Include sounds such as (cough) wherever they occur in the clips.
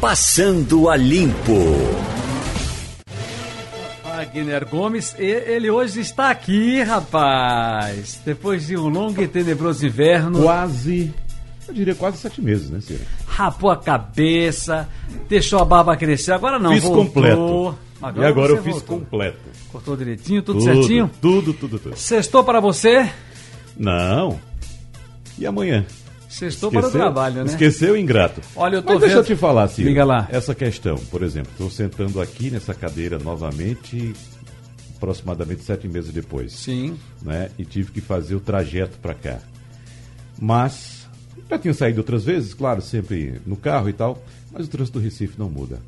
Passando a Limpo. Wagner Gomes, ele hoje está aqui, rapaz. Depois de um longo e tenebroso inverno. Quase, eu diria quase sete meses, né, Ciro? Rapou a cabeça, deixou a barba crescer. Agora não, Fiz voltou. completo. Agora e agora eu fiz voltou. completo. Cortou direitinho, tudo, Tudo, certinho? Tudo, tudo, tudo. Sextou para você? Não. E amanhã? Sextou para o trabalho, né? Esqueceu, ingrato. Olha, eu tô Mas deixa vendo- eu te falar, Ciro. Diga lá. Essa questão, por exemplo, estou sentando aqui nessa cadeira novamente, aproximadamente sete meses depois. Sim. Né? E tive que fazer o trajeto para cá. Mas, já tinha saído outras vezes, claro, sempre no carro e tal, mas o trânsito do Recife não muda.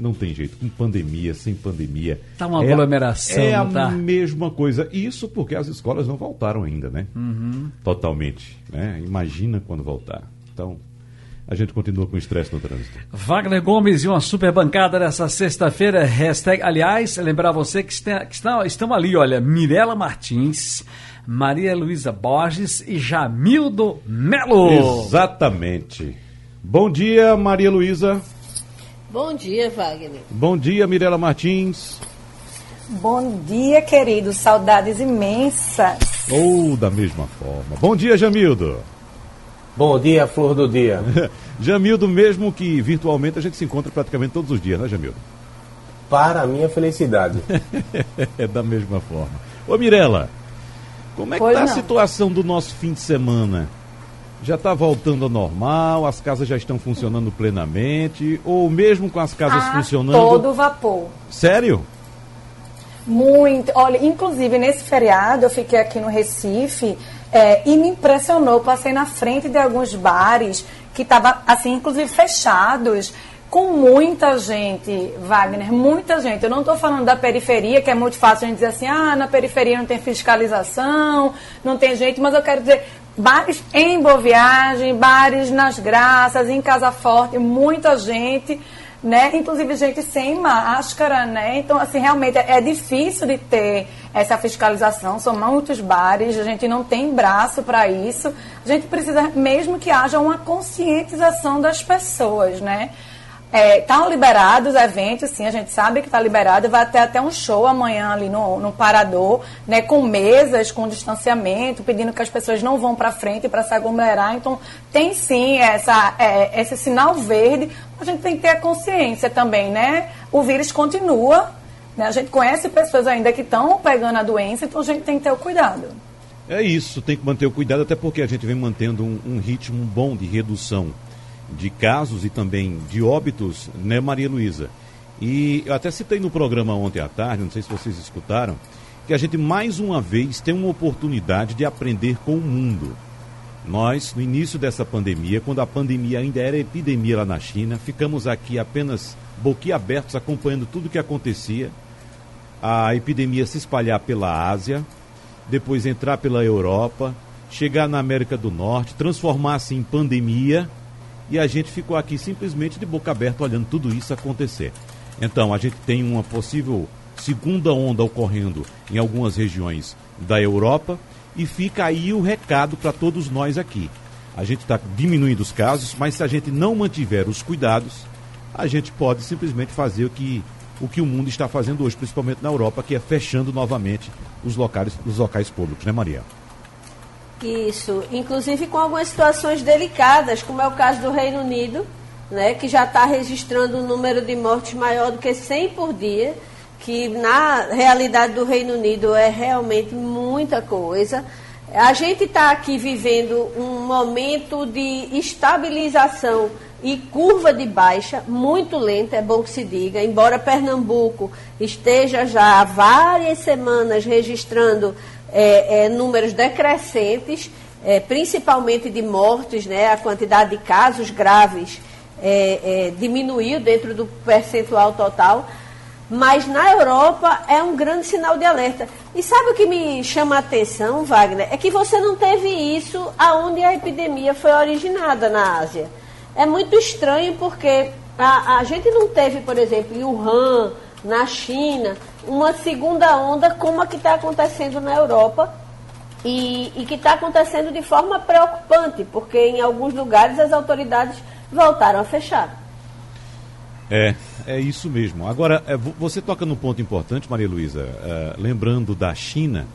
Não tem jeito, com pandemia, sem pandemia. Tá uma É- aglomeração, É a tá? mesma coisa. Isso porque as escolas não voltaram ainda, né? Uhum. Totalmente. Né? Imagina quando voltar. Então, a gente continua com estresse no trânsito. Wagner Gomes e uma super bancada nessa sexta-feira. Hashtag, aliás, lembrar você que, está, que está- estão ali, olha, Mirela Martins, Maria Luísa Borges e Jamildo Melo. Exatamente. Bom dia, Maria Luísa. Bom dia, Wagner. Bom dia, Mirela Martins. Bom dia, queridos. Saudades imensas. Ou da mesma forma. Bom dia, Jamildo. Bom dia, flor do dia. (laughs) Jamildo, mesmo que virtualmente a gente se encontra praticamente todos os dias, né, Jamildo? Para a minha felicidade. (laughs) é da mesma forma. Ô, Mirela, como é que Pois tá a não. situação do nosso fim de semana? Já está voltando ao normal? As casas já estão funcionando plenamente? Ou mesmo com as casas A funcionando? todo vapor. Sério? Muito. Olha, inclusive nesse feriado eu fiquei aqui no Recife é, e me impressionou. Passei na frente de alguns bares que estavam, assim, inclusive fechados, com muita gente, Wagner, muita gente. Eu não estou falando da periferia, que é muito fácil a gente dizer assim, ah, na periferia não tem fiscalização, não tem gente, mas eu quero dizer. Bares em Boa Viagem, bares nas Graças, em Casa Forte, muita gente né? Inclusive gente sem máscara, né? Então, assim, realmente é é difícil de ter essa fiscalização. São muitos bares, a gente não tem braço para isso. A gente precisa mesmo que haja uma conscientização das pessoas, né? Estão liberados eventos, sim, a gente sabe que está liberado. Vai ter até um show amanhã ali no, no Parador, né, com mesas, com distanciamento, pedindo que as pessoas não vão para frente para se aglomerar. Então, tem sim essa, é, esse sinal verde. A gente tem que ter a consciência também, né? O vírus continua, né? a gente conhece pessoas ainda que estão pegando a doença, então a gente tem que ter o cuidado. É isso, tem que manter o cuidado, até porque a gente vem mantendo um, um ritmo bom de redução de casos e também de óbitos, né, Maria Luísa? E eu até citei no programa ontem à tarde, não sei se vocês escutaram, que a gente mais uma vez tem uma oportunidade de aprender com o mundo. Nós, no início dessa pandemia, quando a pandemia ainda era epidemia lá na China, ficamos aqui apenas boquiabertos acompanhando tudo o que acontecia. A epidemia se espalhar pela Ásia, depois entrar pela Europa, chegar na América do Norte, transformar-se em pandemia e a gente ficou aqui simplesmente de boca aberta olhando tudo isso acontecer. Então, a gente tem uma possível segunda onda ocorrendo em algumas regiões da Europa e fica aí o recado para todos nós aqui. A gente está diminuindo os casos, mas se a gente não mantiver os cuidados, a gente pode simplesmente fazer o que o, que o mundo está fazendo hoje, principalmente na Europa, que é fechando novamente os locais, os locais públicos, né, Maria? Isso, inclusive com algumas situações delicadas, como é o caso do Reino Unido, né, que já está registrando um número de mortes maior do que 100 por dia, que na realidade do Reino Unido é realmente muita coisa. A gente está aqui vivendo um momento de estabilização e curva de baixa muito lenta, é bom que se diga, embora Pernambuco esteja já há várias semanas registrando é, é, números decrescentes, é, principalmente de mortes, né, a quantidade de casos graves é, é, diminuiu dentro do percentual total, mas na Europa é um grande sinal de alerta. E sabe o que me chama a atenção, Wagner? É que você não teve isso aonde a epidemia foi originada na Ásia. É muito estranho porque a, a gente não teve, por exemplo, em Wuhan, na China, uma segunda onda como a que está acontecendo na Europa e, e que está acontecendo de forma preocupante, porque em alguns lugares as autoridades voltaram a fechar. É, é isso mesmo. Agora, é, vo- você toca num ponto importante, Maria Luísa, é, lembrando da China,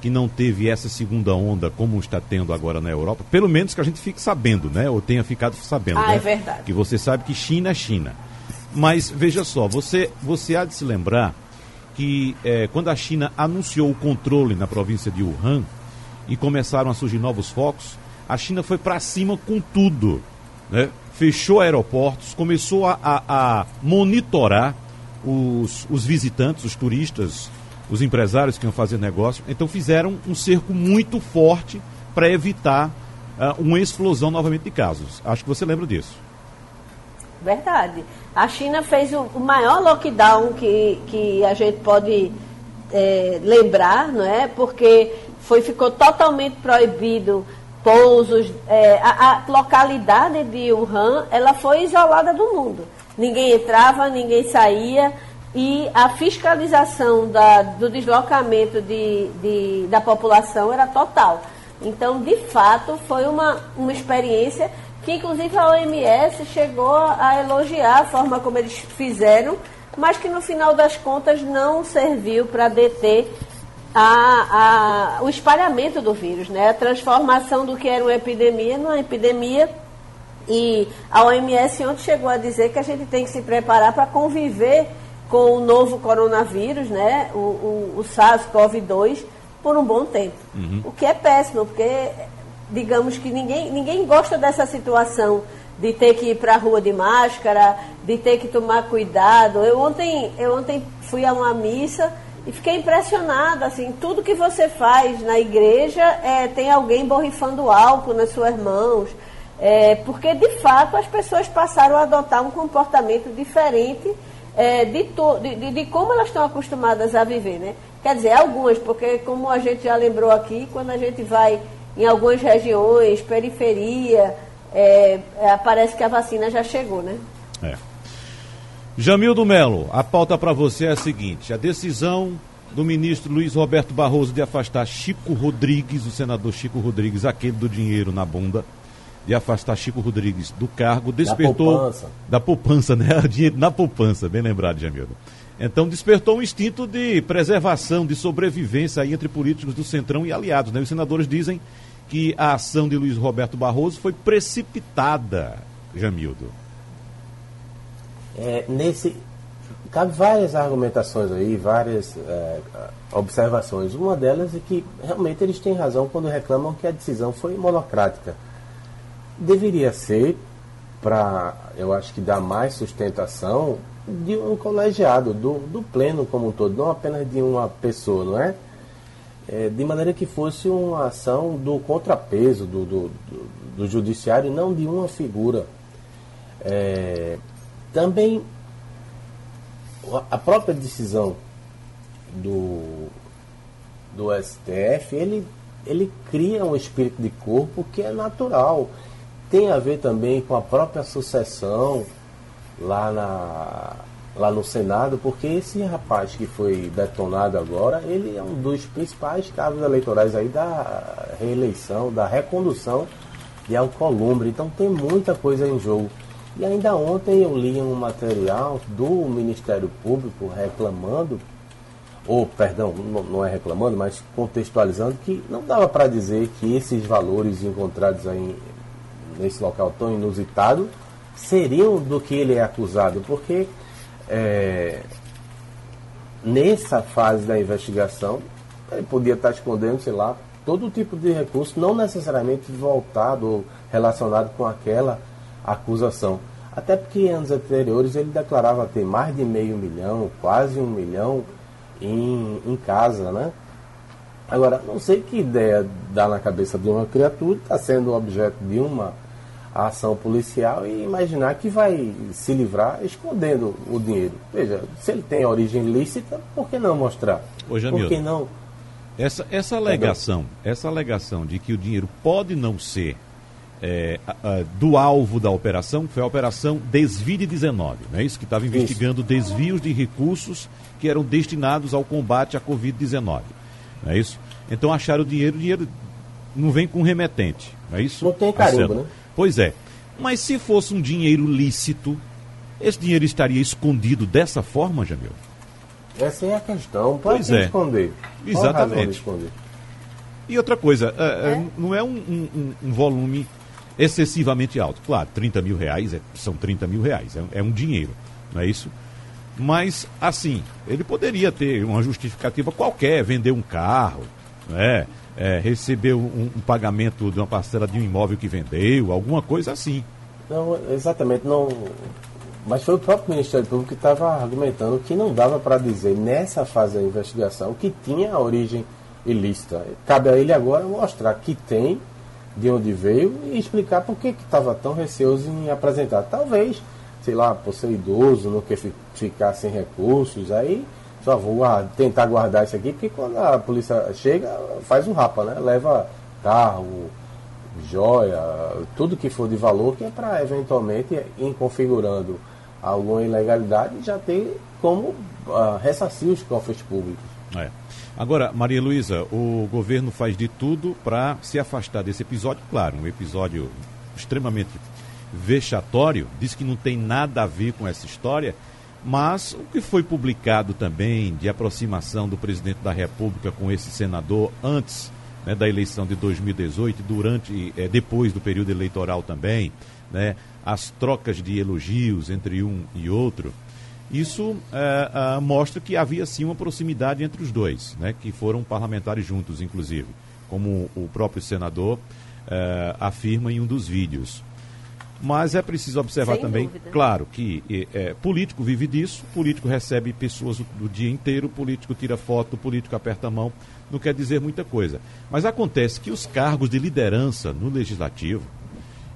que não teve essa segunda onda como está tendo agora na Europa, pelo menos que a gente fique sabendo, né? Ou tenha ficado sabendo. Ah, né? é verdade. Que você sabe que China é China. Mas veja só, você, você há de se lembrar que é, quando a China anunciou o controle na província de Wuhan e começaram a surgir novos focos, a China foi para cima com tudo. Né? Fechou aeroportos, começou a, a- a monitorar os, os visitantes, os turistas, os empresários que iam fazer negócio. Então fizeram um cerco muito forte para evitar ah, uma explosão novamente de casos. Acho que você lembra disso. Verdade. A China fez o, maior lockdown que, que a gente pode é, lembrar, não é? Porque foi, ficou totalmente proibido pousos. é, a, a localidade de Wuhan, ela foi isolada do mundo. Ninguém entrava, ninguém saía e a fiscalização da- do deslocamento de, de- da população era total. Então, de fato, foi uma, uma experiência que, inclusive, a OMS chegou a elogiar a forma como eles fizeram, mas que, no final das contas, não serviu para deter a- a- o espalhamento do vírus, né? a transformação do que era uma epidemia numa epidemia. E a OMS ontem chegou a dizer que a gente tem que se preparar para conviver com o novo coronavírus, né? o, o, o SARS-CoV-2, por um bom tempo. O que é péssimo, porque digamos que ninguém, ninguém gosta dessa situação de ter que ir para a rua de máscara, de ter que tomar cuidado. Eu ontem, eu ontem fui a uma missa e fiquei impressionada, assim, tudo que você faz na igreja é, tem alguém borrifando álcool nas suas mãos. É, porque de fato as pessoas passaram a adotar um comportamento diferente é, de, to- de, de- de como elas estão acostumadas a viver, né? Quer dizer, algumas, porque como a gente já lembrou aqui, quando a gente vai em algumas regiões, periferia, é, é, parece que a vacina já chegou, né? É. Jamildo Melo, a pauta para você é a seguinte: a decisão do ministro Luiz Roberto Barroso de afastar Chico Rodrigues, o senador Chico Rodrigues, aquele do dinheiro na bunda, de afastar Chico Rodrigues do cargo, despertou. poupança. Da poupança, né? (laughs) Dinheiro na poupança, bem lembrado, Jamildo. Então despertou um instinto de preservação, de sobrevivência aí entre políticos do Centrão e aliados. Né? Os senadores dizem que a ação de Luiz Roberto Barroso foi precipitada, Jamildo. É, nesse cabe várias argumentações aí, várias é, observações. Uma delas é que realmente eles têm razão quando reclamam que a decisão foi monocrática. Deveria ser para, eu acho que dar mais sustentação de um colegiado, do, do pleno como um todo, não apenas de uma pessoa, não é? É, de maneira que fosse uma ação do contrapeso do, do, do, do judiciário, não de uma figura. É, também a própria decisão do, do STF, ele, ele cria um espírito de corpo que é natural. Tem a ver também com a própria sucessão lá, na, lá no Senado, porque esse rapaz que foi detonado agora, ele é um dos principais cabos eleitorais aí da reeleição, da recondução de Alcolumbre. Então tem muita coisa em jogo. E ainda ontem eu li um material do Ministério Público reclamando, ou perdão, não é reclamando, mas contextualizando, que não dava para dizer que esses valores encontrados aí nesse local tão inusitado seriam do que ele é acusado, porque é, nessa fase da investigação ele podia estar escondendo, sei lá, todo tipo de recurso, não necessariamente voltado ou relacionado com aquela acusação. Até porque em anos anteriores ele declarava ter mais de meio milhão, quase um milhão em, em casa, né? Agora, não sei que ideia dá na cabeça de uma criatura está sendo objeto de uma ação policial e imaginar que vai se livrar escondendo o dinheiro. Veja, se ele tem origem lícita, por que não mostrar? Ô, Jamil. por que não? Essa, essa alegação, essa alegação de que o dinheiro pode não ser é, a- a- do alvo da operação, foi a operação Desvide 19, não é isso? Que estava investigando desvios de recursos que eram destinados ao combate à Covid-19, não é isso? Então acharam o dinheiro, o dinheiro não vem com remetente, não é isso? Não tem carimbo, Marcelo? né? Pois é. Mas se fosse um dinheiro lícito, esse dinheiro estaria escondido dessa forma, Jamil? Essa é a questão. Pode Pois é. esconder. Exatamente. esconder? E outra coisa, é, é, não é um, um- um- um volume excessivamente alto. Claro, 30 mil reais é- são 30 mil reais, é, é um dinheiro, não é isso? Mas, assim, ele poderia ter uma justificativa qualquer, vender um carro, né? É, receber um, um pagamento de uma parcela de um imóvel que vendeu, alguma coisa assim. Não, exatamente, não. Mas foi o próprio Ministério Público que estava argumentando que não dava para dizer nessa fase da investigação que tinha a origem ilícita. Cabe a ele agora mostrar que tem, de onde veio e explicar por que estava tão receoso em apresentar. Talvez, sei lá, por ser idoso, não quer fi- ficar sem recursos, aí só vou tentar guardar isso aqui, porque quando a polícia chega, faz um rapa, né? Leva carro, joia, tudo que for de valor, que é para eventualmente, em configurando alguma ilegalidade, já ter como ah, ressarcir os cofres públicos. É. Agora, Maria Luísa, o governo faz de tudo para se afastar desse episódio. Claro, um episódio extremamente vexatório, diz que não tem nada a ver com essa história, mas o que foi publicado também de aproximação do presidente da República com esse senador antes né, da eleição de 2018, durante, eh, depois do período eleitoral também, né, as trocas de elogios entre um e outro, isso eh, ah, mostra que havia sim uma proximidade entre os dois, né, que foram parlamentares juntos, inclusive, como o próprio senador afirma em um dos vídeos. Mas é preciso observar Sem também, dúvida. claro, que eh, político vive disso, político recebe pessoas o, o dia inteiro, político tira foto, político aperta a mão, não quer dizer muita coisa. Mas acontece que os cargos de liderança no legislativo,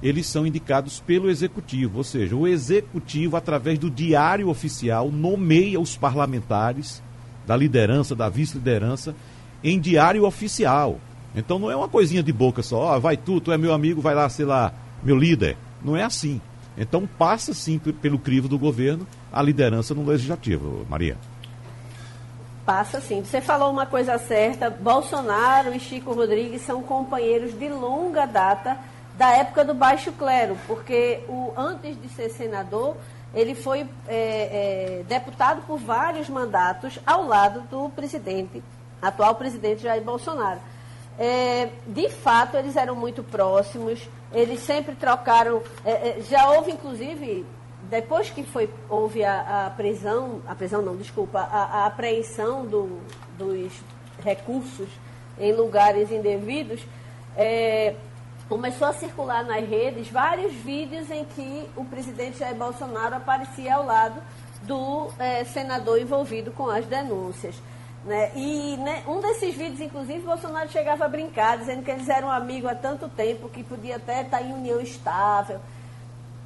eles são indicados pelo executivo, ou seja, o executivo, através do diário oficial, nomeia os parlamentares da liderança, da vice-liderança, em diário oficial. Então não é uma coisinha de boca só, ó, vai tu, tu é meu amigo, vai lá, sei lá, meu líder. Não é assim. Então passa sim pe- pelo crivo do governo a liderança no legislativo, Maria. Passa sim. Você falou uma coisa certa. Bolsonaro e Chico Rodrigues são companheiros de longa data da época do Baixo Clero, porque o, antes de ser senador, ele foi é, é, deputado por vários mandatos ao lado do presidente, atual presidente Jair Bolsonaro. É, de fato, eles eram muito próximos, eles sempre trocaram. é, é, já houve, inclusive, depois que foi, houve a, a prisão, a prisão não, desculpa, a, a apreensão do- dos recursos em lugares indevidos, é, começou a circular nas redes vários vídeos em que o presidente Jair Bolsonaro aparecia ao lado do é, senador envolvido com as denúncias. Né? E né, um desses vídeos, inclusive, Bolsonaro chegava a brincar, dizendo que eles eram amigos há tanto tempo que podia até estar em união estável.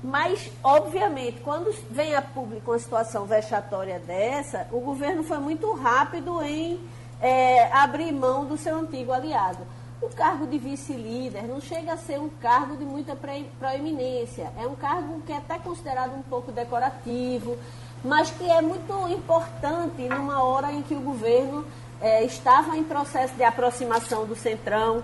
Mas, obviamente, quando vem a público uma situação vexatória dessa, o governo foi muito rápido em é, abrir mão do seu antigo aliado. O cargo de vice-líder não chega a ser um cargo de muita proeminência. É um cargo que é até considerado um pouco decorativo, mas que é muito importante numa hora em que o governo é, estava em processo de aproximação do Centrão,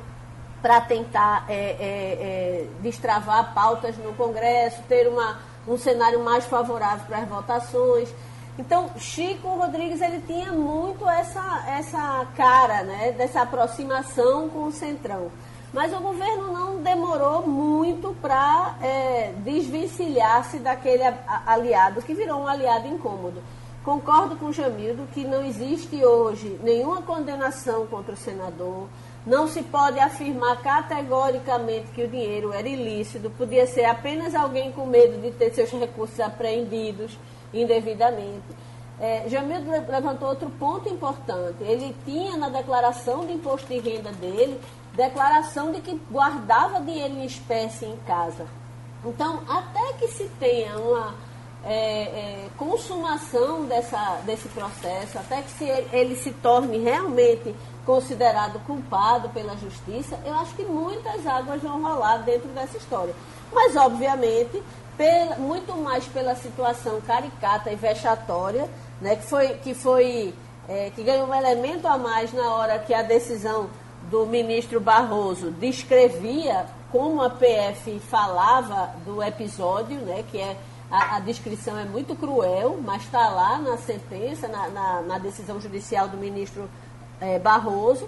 para tentar é, é, é, destravar pautas no Congresso, ter uma, um cenário mais favorável para as votações. Então, Chico Rodrigues ele tinha muito essa, essa cara né, dessa aproximação com o Centrão. Mas o governo não demorou muito para é, desvencilhar-se daquele aliado, que virou um aliado incômodo. Concordo com Jamildo que não existe hoje nenhuma condenação contra o senador. Não se pode afirmar categoricamente que o dinheiro era ilícito, podia ser apenas alguém com medo de ter seus recursos apreendidos indevidamente. É, Jamildo le- levantou outro ponto importante. Ele tinha na declaração de imposto de renda dele declaração de que guardava dinheiro em espécie em casa. Então, até que se tenha uma é, é, consumação dessa, desse processo, até que se ele, ele se torne realmente considerado culpado pela justiça, eu acho que muitas águas vão rolar dentro dessa história. Mas, obviamente, pela- muito mais pela situação caricata e vexatória, né, que foi, que, foi é, que ganhou um elemento a mais na hora que a decisão do ministro Barroso descrevia como a PF falava do episódio, né, que é a, a descrição é muito cruel, mas está lá na sentença, na, na, na, decisão judicial do ministro é, Barroso.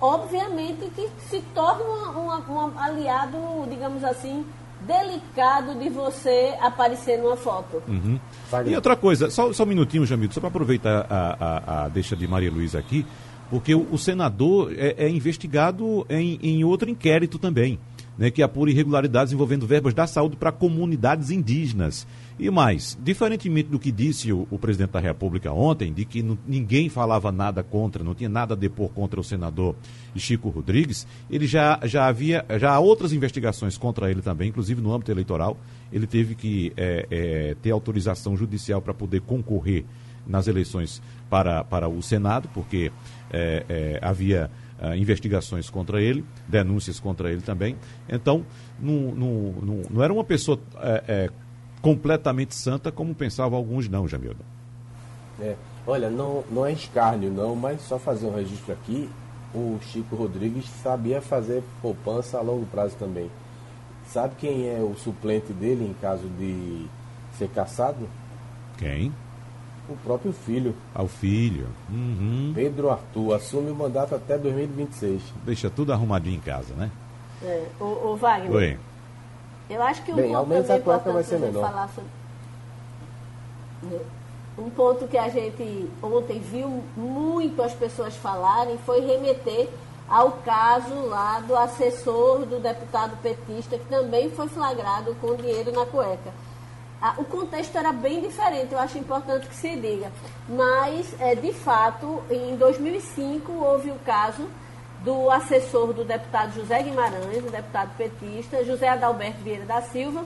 Obviamente que se torna um aliado, digamos assim, delicado de você aparecer numa foto. Uhum. E outra coisa, só, só um minutinho, Jamil, só para aproveitar a, a, a, deixa de Maria Luísa aqui, porque o, o senador é, é investigado em, em outro inquérito também né, que apura irregularidades envolvendo verbas da saúde para comunidades indígenas. E mais, diferentemente do que disse o, o presidente da República ontem, de que ninguém falava nada contra, não tinha nada a depor contra o senador Chico Rodrigues, ele já, já havia já há outras investigações contra ele também, inclusive no âmbito eleitoral. Ele teve que é, é, ter autorização judicial para poder concorrer nas eleições para, para o Senado, porque é, é havia uh, investigações contra ele, denúncias contra ele também. Então, não, não, não, não era uma pessoa é, é, completamente santa como pensavam alguns, não, Jamildo. É, olha, não, não é escárnio, não, mas só fazer um registro aqui. O Chico Rodrigues sabia fazer poupança a longo prazo também. Sabe quem é o suplente dele em caso de ser caçado? Quem? O próprio filho. Ao filho. Uhum. Pedro Arthur assume o mandato até 2026. Deixa tudo arrumadinho em casa, né? É. O, o Wagner. Oi. Eu acho que um Bem, ponto também importante vai ser menor. falar sobre... Um ponto que a gente ontem viu muito as pessoas falarem foi remeter ao caso lá do assessor do deputado petista que também foi flagrado com dinheiro na cueca o contexto era bem diferente, eu acho importante que se diga. Mas, é, de fato, em 2005 houve o caso do assessor do deputado José Guimarães, o deputado petista, José Adalberto Vieira da Silva,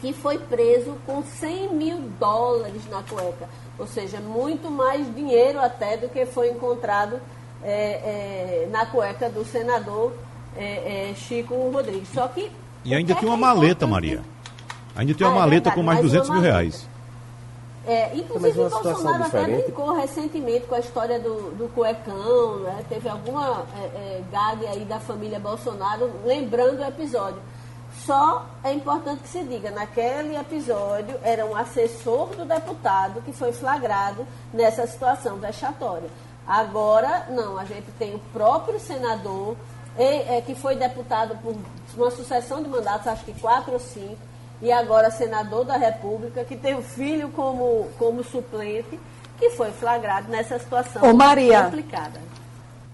que foi preso com 100 mil dólares na cueca. Ou seja, muito mais dinheiro até do que foi encontrado é, é, na cueca do senador é, é Chico Rodrigues. Só que. E ainda tinha uma é maleta, Maria. Ainda tem uma ah, é maleta verdade, com mais de 200 mil reais. É, inclusive, o Bolsonaro até brincou recentemente com a história do, do cuecão, né? teve alguma é, é, gag aí da família Bolsonaro, lembrando o episódio. Só é importante que se diga, naquele episódio era um assessor do deputado que foi flagrado nessa situação vexatória. Agora, não, a gente tem o próprio senador, é, que foi deputado por uma sucessão de mandatos, acho que quatro ou cinco, e agora senador da República, que tem o filho como, como suplente, que foi flagrado nessa situação Ô, Maria. complicada.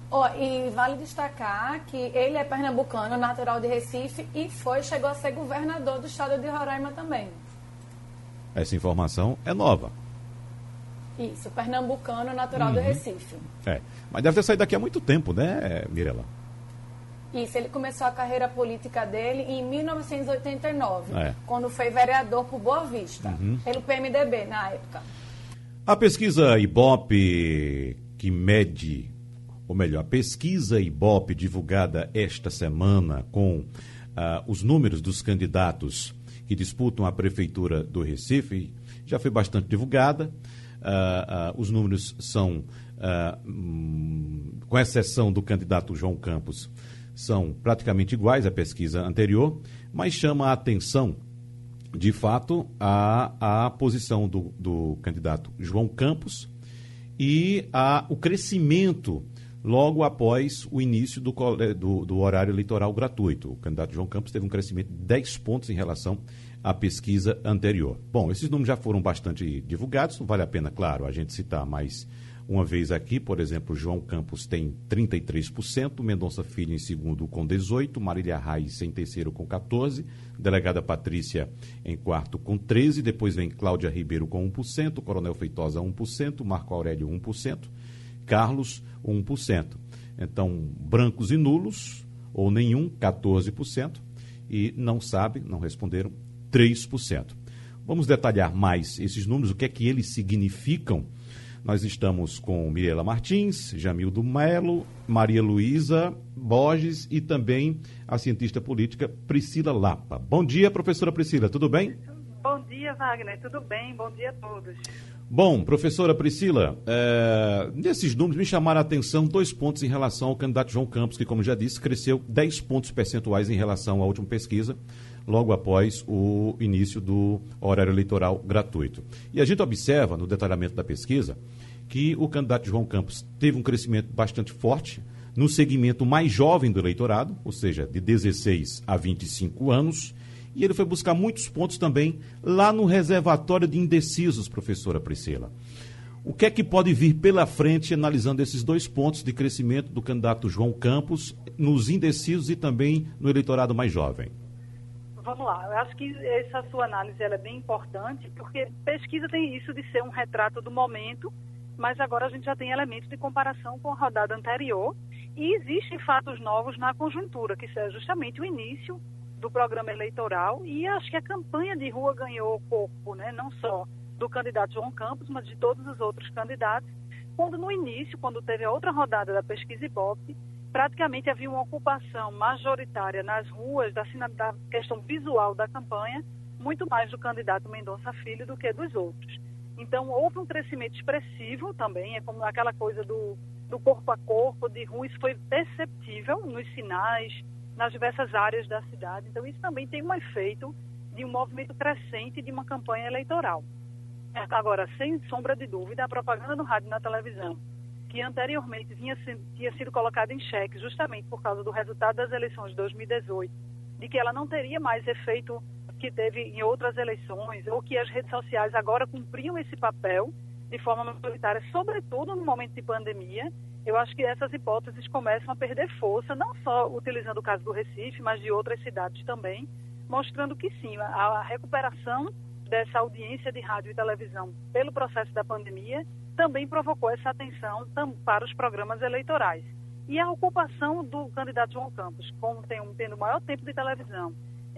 Oh, e vale destacar que ele é pernambucano, natural de Recife, e foi, chegou a ser governador do estado de Roraima também. Essa informação é nova. Isso, pernambucano, natural uhum. do Recife. É, mas deve ter saído daqui há muito tempo, né, Mirela? Isso, ele começou a carreira política dele em 1989, é. quando foi vereador por Boa Vista, uhum. pelo PMDB na época. A pesquisa Ibope que mede, ou melhor, a pesquisa Ibope divulgada esta semana com uh, os números dos candidatos que disputam a prefeitura do Recife já foi bastante divulgada. Uh, uh, os números são, hum, com exceção do candidato João Campos, são praticamente iguais à pesquisa anterior, mas chama a atenção, de fato, a, a posição do, do candidato João Campos e a, o crescimento logo após o início do, do, do, horário eleitoral gratuito. O candidato João Campos teve um crescimento de 10 pontos em relação à pesquisa anterior. Bom, esses números já foram bastante divulgados, não vale a pena, claro, a gente citar mais uma vez aqui, por exemplo, João Campos tem 33%, Mendonça Filho em segundo com 18%, Marília Reis em terceiro com 14%, delegada Patrícia em quarto com 13%, depois vem Cláudia Ribeiro com 1%, Coronel Feitosa 1%, Marco Aurélio 1%, Carlos 1%. Então, brancos e nulos, ou nenhum, 14%, e não sabe, não responderam, 3%. Vamos detalhar mais esses números, o que é que eles significam nós estamos com Mirela Martins, Jamildo Melo, Maria Luísa Borges e também a cientista política Priscila Lapa. Bom dia, professora Priscila, tudo bem? Bom dia, Wagner, tudo bem? Bom dia a todos. Bom, professora Priscila, é, nesses números me chamaram a atenção dois pontos em relação ao candidato João Campos, que, como já disse, cresceu 10 pontos percentuais em relação à última pesquisa. Logo após o início do horário eleitoral gratuito. E a gente observa no detalhamento da pesquisa que o candidato João Campos teve um crescimento bastante forte no segmento mais jovem do eleitorado, ou seja, de 16 a 25 anos, e ele foi buscar muitos pontos também lá no reservatório de indecisos, professora Priscila. O que é que pode vir pela frente analisando esses dois pontos de crescimento do candidato João Campos nos indecisos e também no eleitorado mais jovem? Vamos lá, eu acho que essa sua análise é bem importante, porque pesquisa tem isso de ser um retrato do momento, mas agora a gente já tem elementos de comparação com a rodada anterior e existem fatos novos na conjuntura, que é justamente o início do programa eleitoral e acho que a campanha de rua ganhou corpo, né? não só do candidato João Campos, mas de todos os outros candidatos, quando no início, quando teve a outra rodada da pesquisa Ibope, praticamente havia uma ocupação majoritária nas ruas da, da questão visual da campanha, muito mais do candidato Mendonça Filho do que dos outros. Então, houve um crescimento expressivo também, é como aquela coisa do, do corpo a corpo, de rua, isso foi perceptível nos sinais, nas diversas áreas da cidade. Então, isso também tem um efeito de um movimento crescente de uma campanha eleitoral. Agora, sem sombra de dúvida, a propaganda no rádio e na televisão, que anteriormente vinha, tinha sido colocada em xeque justamente por causa do resultado das eleições de 2018, de que ela não teria mais efeito que teve em outras eleições, ou que as redes sociais agora cumpriam esse papel de forma majoritária, sobretudo no momento de pandemia, eu acho que essas hipóteses começam a perder força, não só utilizando o caso do Recife, mas de outras cidades também, mostrando que sim, a recuperação dessa audiência de rádio e televisão pelo processo da pandemia também provocou essa atenção para os programas eleitorais. E a ocupação do candidato João Campos, como tem um, tendo maior tempo de televisão,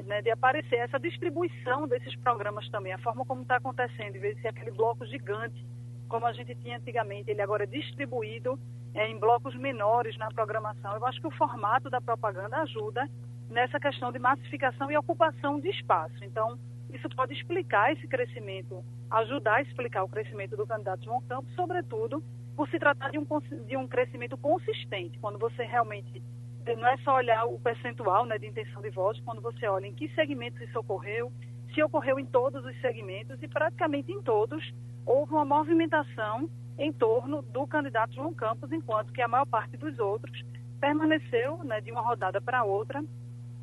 né, de aparecer essa distribuição desses programas também, a forma como está acontecendo, em vez de ser aquele bloco gigante, como a gente tinha antigamente, ele agora é distribuído é, em blocos menores na programação. Eu acho que o formato da propaganda ajuda nessa questão de massificação e ocupação de espaço. Então, isso pode explicar esse crescimento, ajudar a explicar o crescimento do candidato João Campos, sobretudo por se tratar de um, de um crescimento consistente, quando você realmente não é só olhar o percentual né, de intenção de voto, quando você olha em que segmentos isso ocorreu, se ocorreu em todos os segmentos e praticamente em todos houve uma movimentação em torno do candidato João Campos, enquanto que a maior parte dos outros permaneceu né, de uma rodada para outra,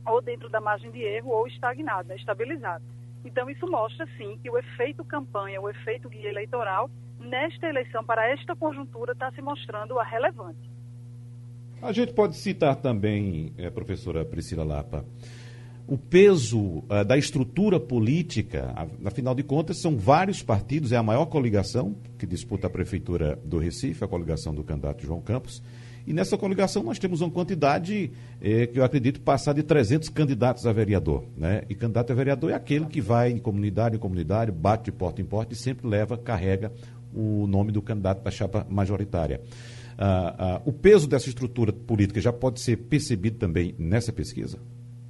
ou dentro da margem de erro, ou estagnado, né, estabilizado. Então, isso mostra, sim, que o efeito campanha, o efeito guia eleitoral, nesta eleição, para esta conjuntura, está se mostrando a relevante. A gente pode citar também, é, professora Priscila Lapa, o peso uh, da estrutura política, afinal de contas, são vários partidos, é a maior coligação que disputa a prefeitura do Recife, a coligação do candidato João Campos. E nessa coligação nós temos uma quantidade eh, que eu acredito passar de 300 candidatos a vereador. Né? E candidato a vereador é aquele que vai em comunidade em comunidade, bate de porta em porta e sempre leva, carrega o nome do candidato da chapa majoritária. Ah, ah, o peso dessa estrutura política já pode ser percebido também nessa pesquisa?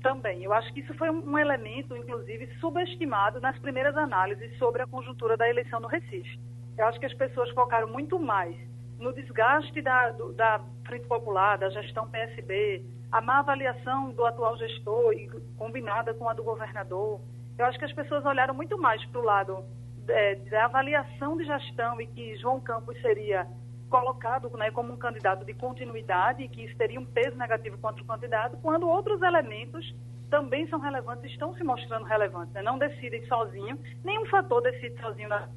Também. Eu acho que isso foi um elemento, inclusive, subestimado nas primeiras análises sobre a conjuntura da eleição no Recife. Eu acho que as pessoas focaram muito mais no desgaste da, do, da Frente Popular, da gestão PSB, a má avaliação do atual gestor e combinada com a do governador. Eu acho que as pessoas olharam muito mais para o lado é, da avaliação de gestão e que João Campos seria colocado né, como um candidato de continuidade e que isso teria um peso negativo contra o candidato, quando outros elementos também são relevantes, estão se mostrando relevantes. Né? Não decidem sozinho, nenhum fator decide sozinho na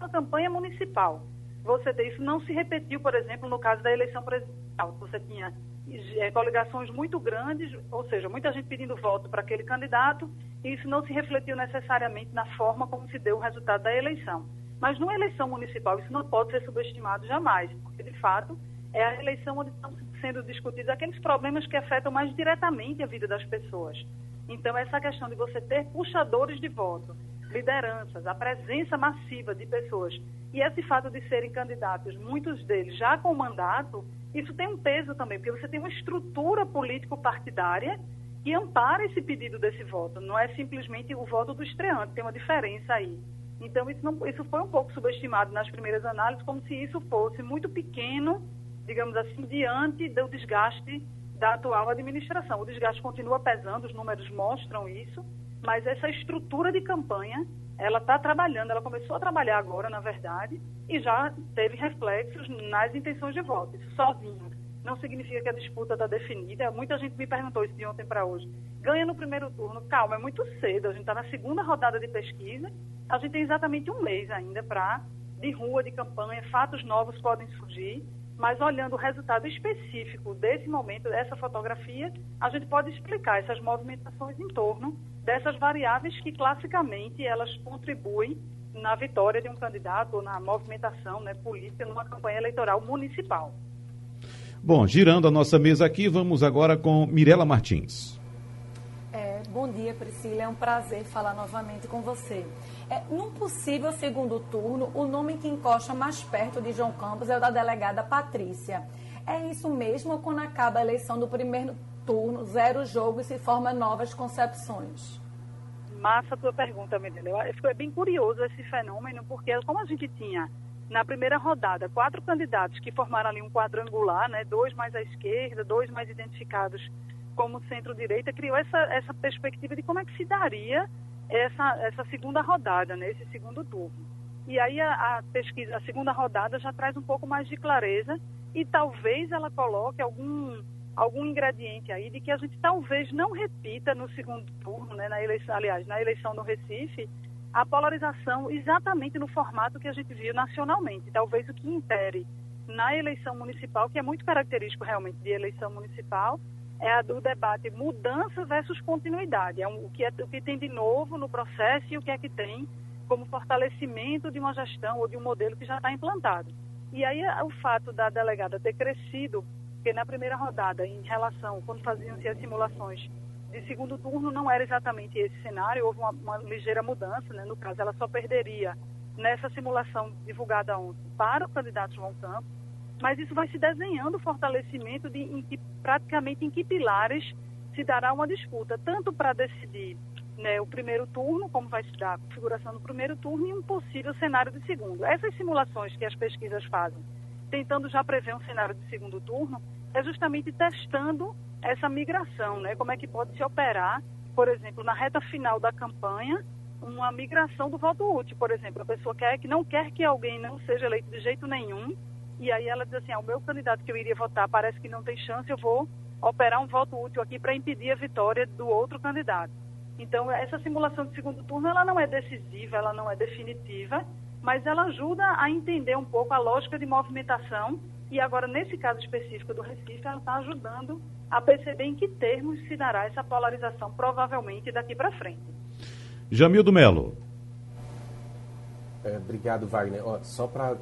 na campanha municipal. Você isso não se repetiu, por exemplo, no caso da eleição presidencial. Você tinha é, coligações muito grandes, ou seja, muita gente pedindo voto para aquele candidato, e isso não se refletiu necessariamente na forma como se deu o resultado da eleição. Mas numa eleição municipal, isso não pode ser subestimado jamais, porque, de fato, é a eleição onde estão sendo discutidos aqueles problemas que afetam mais diretamente a vida das pessoas. Então, essa questão de você ter puxadores de voto, lideranças, a presença massiva de pessoas e esse fato de serem candidatos, muitos deles já com mandato, isso tem um peso também, porque você tem uma estrutura político-partidária que ampara esse pedido desse voto. Não é simplesmente o voto do estreante, tem uma diferença aí. Então, isso, não, isso foi um pouco subestimado nas primeiras análises, como se isso fosse muito pequeno, digamos assim, diante do desgaste da atual administração. O desgaste continua pesando, os números mostram isso, mas essa estrutura de campanha, ela está trabalhando, ela começou a trabalhar agora, na verdade, e já teve reflexos nas intenções de voto. Isso sozinho não significa que a disputa está definida. Muita gente me perguntou isso de ontem para hoje. Ganha no primeiro turno. Calma, é muito cedo. A gente está na segunda rodada de pesquisa. A gente tem exatamente um mês ainda para de rua, de campanha, fatos novos podem surgir mas olhando o resultado específico desse momento, dessa fotografia, a gente pode explicar essas movimentações em torno dessas variáveis que classicamente elas contribuem na vitória de um candidato ou na movimentação né, política numa campanha eleitoral municipal. Bom, girando a nossa mesa aqui, vamos agora com Mirela Martins. É, bom dia, Priscila. É um prazer falar novamente com você. É, num possível segundo turno, o nome que encosta mais perto de João Campos é o da delegada Patrícia. É isso mesmo quando acaba a eleição do primeiro turno, zero jogo e se formam novas concepções? Massa a tua pergunta, Medela. É bem curioso esse fenômeno, porque como a gente tinha na primeira rodada quatro candidatos que formaram ali um quadrangular, né, dois mais à esquerda, dois mais identificados como centro-direita, criou essa, essa perspectiva de como é que se daria essa, essa segunda rodada, né, esse segundo turno. E aí a, a, pesquisa, a segunda rodada já traz um pouco mais de clareza e talvez ela coloque algum, algum ingrediente aí de que a gente talvez não repita no segundo turno, né, na eleição, aliás, na eleição no Recife, a polarização exatamente no formato que a gente viu nacionalmente. Talvez o que impere na eleição municipal, que é muito característico realmente de eleição municipal, é a do debate mudança versus continuidade. É um, o, que é, o que tem de novo no processo e o que é que tem como fortalecimento de uma gestão ou de um modelo que já está implantado. E aí o fato da delegada ter crescido, porque na primeira rodada, em relação, quando faziam-se as simulações de segundo turno, não era exatamente esse cenário, houve uma, uma ligeira mudança, né? no caso ela só perderia nessa simulação divulgada ontem para o candidato João Campos, mas isso vai se desenhando o fortalecimento de em que, praticamente em que pilares se dará uma disputa, tanto para decidir né, o primeiro turno, como vai se dar a configuração do primeiro turno, e um possível cenário de segundo. Essas simulações que as pesquisas fazem, tentando já prever um cenário de segundo turno, é justamente testando essa migração, né, como é que pode se operar, por exemplo, na reta final da campanha, uma migração do voto útil, por exemplo. A pessoa quer que não quer que alguém não seja eleito de jeito nenhum, e aí ela diz assim, ah, o meu candidato que eu iria votar parece que não tem chance, eu vou operar um voto útil aqui para impedir a vitória do outro candidato. Então, essa simulação de segundo turno, ela não é decisiva, ela não é definitiva, mas ela ajuda a entender um pouco a lógica de movimentação e agora, nesse caso específico do Recife, ela está ajudando a perceber em que termos se dará essa polarização, provavelmente daqui para frente. Jamildo Melo. É, obrigado, Wagner. Ó, só para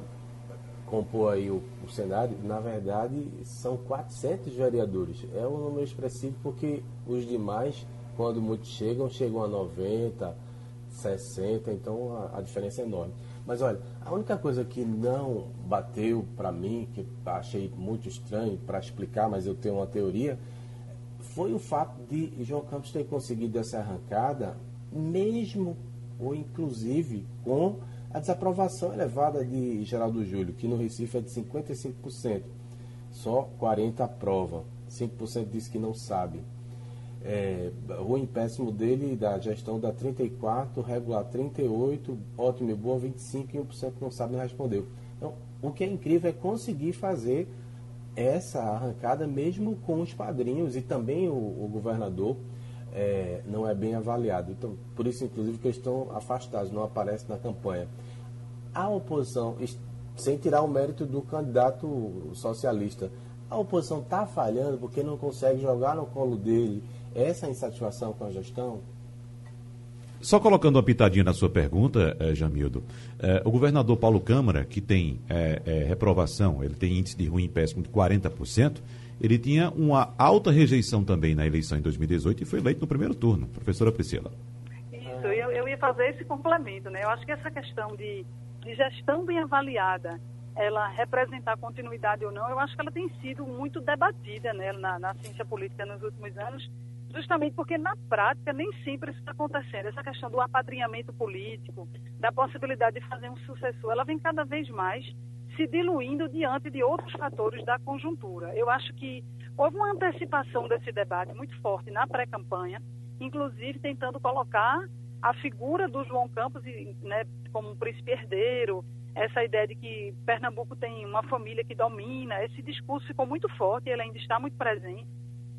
compor aí o, o, cenário, na verdade são 400 vereadores. É um número expressivo porque os demais, quando muitos chegam, chegam a 90, 60, então a, a diferença é enorme. Mas olha, a única coisa que não bateu para mim, que achei muito estranho para explicar, mas eu tenho uma teoria, foi o fato de João Campos ter conseguido essa arrancada, mesmo ou inclusive com a desaprovação elevada de Geraldo Júlio, que no Recife é de 55%, só 40% aprova, 5% diz que não sabe. É, ruim péssimo dele, da gestão da 34, regular 38, ótimo e boa 25 e 1% não sabe nem respondeu. Então, o que é incrível é conseguir fazer essa arrancada mesmo com os padrinhos e também o, o governador é, não é bem avaliado. Então, por isso, inclusive, que eles estão afastados, não aparecem na campanha. A oposição, sem tirar o mérito do candidato socialista, a oposição está falhando porque não consegue jogar no colo dele essa insatisfação com a gestão? Só colocando uma pitadinha na sua pergunta, eh, Jamildo, eh, o governador Paulo Câmara, que tem eh, eh, reprovação, ele tem índice de ruim péssimo de 40%, ele tinha uma alta rejeição também na eleição em 2018 e foi eleito no primeiro turno. Professora Priscila. Isso, eu, eu ia fazer esse complemento, né? Eu acho que essa questão de, de gestão bem avaliada, ela representar continuidade ou não, eu acho que ela tem sido muito debatida né, na, na ciência política nos últimos anos, justamente porque na prática nem sempre isso está acontecendo. Essa questão do apadrinhamento político, da possibilidade de fazer um sucessor, ela vem cada vez mais se diluindo diante de outros fatores da conjuntura. Eu acho que houve uma antecipação desse debate muito forte na pré-campanha, inclusive tentando colocar a figura do João Campos né, como um príncipe herdeiro, essa ideia de que Pernambuco tem uma família que domina, esse discurso ficou muito forte, ele ainda está muito presente,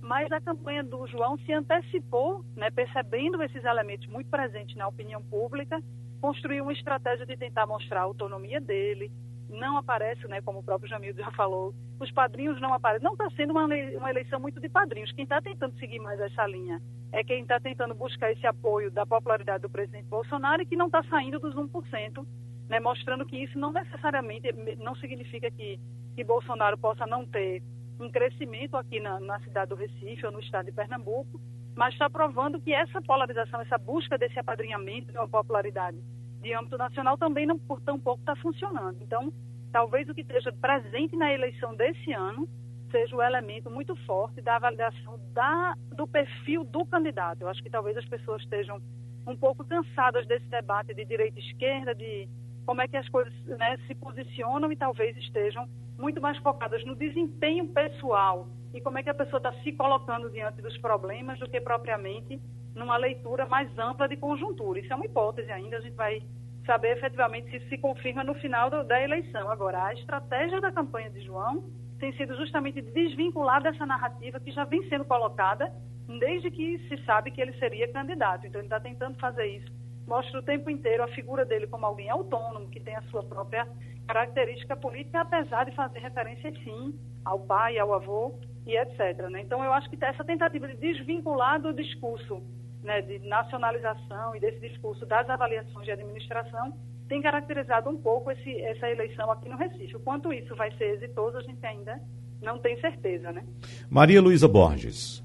mas a campanha do João se antecipou, né, percebendo esses elementos muito presentes na opinião pública, construiu uma estratégia de tentar mostrar a autonomia dele, não aparece, né, como o próprio Jamil já falou, os padrinhos não aparecem. Não está sendo uma, uma eleição muito de padrinhos. Quem está tentando seguir mais essa linha é quem está tentando buscar esse apoio da popularidade do presidente Bolsonaro e que não está saindo dos 1%, né, mostrando que isso não necessariamente não significa que, que Bolsonaro possa não ter um crescimento aqui na, na cidade do Recife ou no estado de Pernambuco, mas está provando que essa polarização, essa busca desse apadrinhamento de uma popularidade de âmbito nacional também não por tão pouco está funcionando. Então, talvez o que esteja presente na eleição desse ano seja o elemento muito forte da avaliação da, do perfil do candidato. Eu acho que talvez as pessoas estejam um pouco cansadas desse debate de direita e esquerda, de como é que as coisas né, se posicionam e talvez estejam muito mais focadas no desempenho pessoal e como é que a pessoa está se colocando diante dos problemas do que propriamente numa leitura mais ampla de conjuntura. Isso é uma hipótese ainda, a gente vai saber efetivamente se isso se confirma no final do, da eleição. Agora, a estratégia da campanha de João tem sido justamente desvincular dessa narrativa que já vem sendo colocada desde que se sabe que ele seria candidato. Então, ele está tentando fazer isso. Mostra o tempo inteiro a figura dele como alguém autônomo, que tem a sua própria característica política, apesar de fazer referência, sim, ao pai, ao avô e etc. Né? Então, eu acho que essa tentativa de desvincular do discurso né, de nacionalização e desse discurso das avaliações de administração tem caracterizado um pouco esse, essa eleição aqui no Recife. O quanto isso vai ser exitoso, a gente ainda não tem certeza, né? Maria Luísa Borges.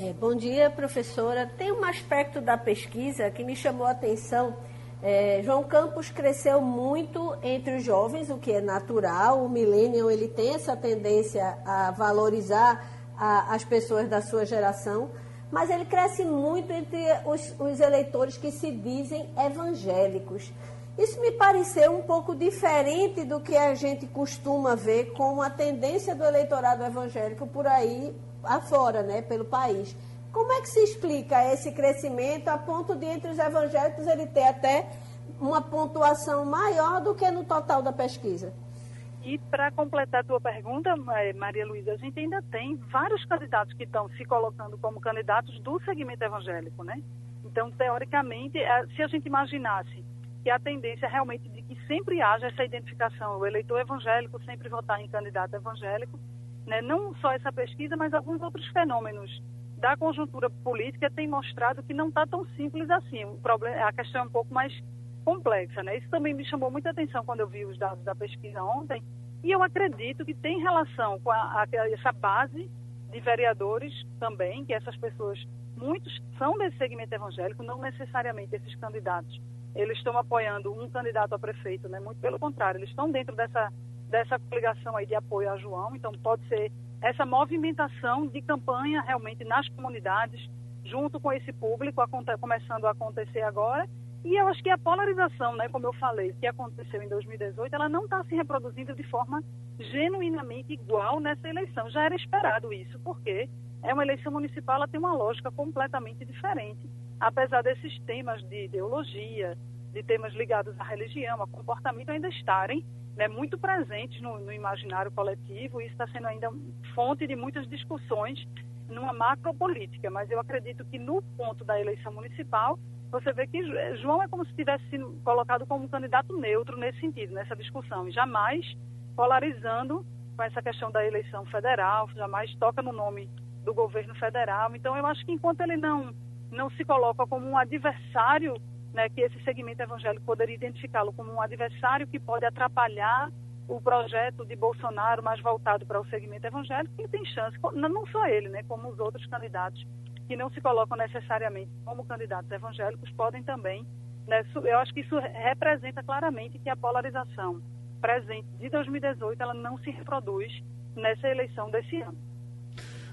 É, bom dia, professora. Tem um aspecto da pesquisa que me chamou a atenção. É, João Campos cresceu muito entre os jovens, o que é natural. O millennial ele tem essa tendência a valorizar a, as pessoas da sua geração mas ele cresce muito entre os, os eleitores que se dizem evangélicos. Isso me pareceu um pouco diferente do que a gente costuma ver com a tendência do eleitorado evangélico por aí afora, né, pelo país. Como é que se explica esse crescimento a ponto de entre os evangélicos ele ter até uma pontuação maior do que no total da pesquisa? E para completar a tua pergunta, Maria Luísa, a gente ainda tem vários candidatos que estão se colocando como candidatos do segmento evangélico, né? Então, teoricamente, eh, se a gente imaginasse que a tendência é realmente de que sempre haja essa identificação, o eleitor evangélico sempre votar em candidato evangélico, né? não só essa pesquisa, mas alguns outros fenômenos da conjuntura política têm mostrado que não está tão simples assim. O problema, a questão é um pouco mais complexa, né? Isso também me chamou muita atenção quando eu vi os dados da pesquisa ontem, e eu acredito que tem relação com a, a, essa base de vereadores também, que essas pessoas, muitos são desse segmento evangélico, não necessariamente esses candidatos. Eles estão apoiando um candidato a prefeito, né? Muito pelo contrário, eles estão dentro dessa dessa coligação aí de apoio a João, então pode ser essa movimentação de campanha realmente nas comunidades, junto com esse público, começando a acontecer agora, e eu acho que a polarização, né, como eu falei, que aconteceu em 2018, ela não está se reproduzindo de forma genuinamente igual nessa eleição. Já era esperado isso, porque é uma eleição municipal, ela tem uma lógica completamente diferente, apesar desses temas de ideologia, de temas ligados à religião, a comportamento ainda estarem né, muito presentes no, no imaginário coletivo, e está sendo ainda fonte de muitas discussões numa macropolítica, mas eu acredito que no ponto da eleição municipal você vê que João é como se tivesse sido colocado como um candidato neutro nesse sentido, nessa discussão, e jamais polarizando com essa questão da eleição federal, jamais toca no nome do governo federal. Então, eu acho que enquanto ele não, não se coloca como um adversário, né, que esse segmento evangélico poderia identificá-lo como um adversário que pode atrapalhar o projeto de Bolsonaro mais voltado para o segmento evangélico, ele tem chance, não só ele, né, como os outros candidatos que não se colocam necessariamente como candidatos evangélicos podem também. Né, eu acho que isso representa claramente que a polarização presente de 2018 ela não se reproduz nessa eleição desse ano.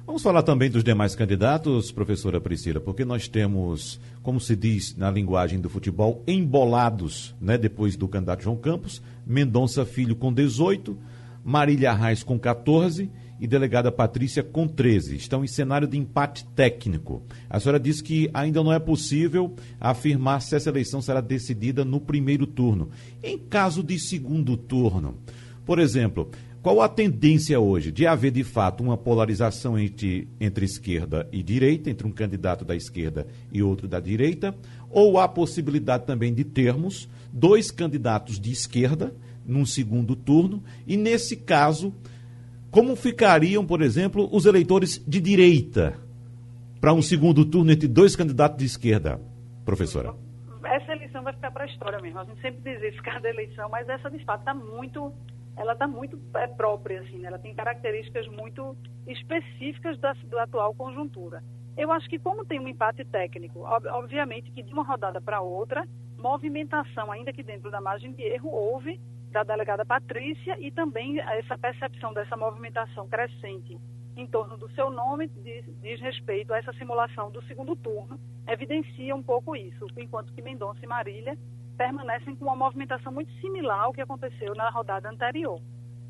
Vamos falar também dos demais candidatos, professora Priscila, porque nós temos, como se diz na linguagem do futebol, embolados, né, depois do candidato João Campos, Mendonça Filho com 18, Marília Reis com 14 e delegada Patrícia com 13. Estão em cenário de empate técnico. A senhora disse que ainda não é possível afirmar se essa eleição será decidida no primeiro turno. Em caso de segundo turno, por exemplo, qual a tendência hoje de haver de fato uma polarização entre, entre esquerda e direita, entre um candidato da esquerda e outro da direita? Ou há possibilidade também de termos dois candidatos de esquerda num segundo turno? E nesse caso, como ficariam, por exemplo, os eleitores de direita para um segundo turno entre dois candidatos de esquerda, professora? Essa eleição vai ficar para a história mesmo. A gente sempre diz isso, cada eleição, mas essa de fato está muito ela está muito é, própria, assim, né? ela tem características muito específicas da, da atual conjuntura. Eu acho que como tem um empate técnico, ob, obviamente que de uma rodada para outra, movimentação, ainda que dentro da margem de erro, houve da delegada Patrícia e também essa percepção dessa movimentação crescente em torno do seu nome diz, diz, respeito a essa simulação do segundo turno, evidencia um pouco isso, enquanto que Mendonça e Marília permanecem com uma movimentação muito similar ao que aconteceu na rodada anterior.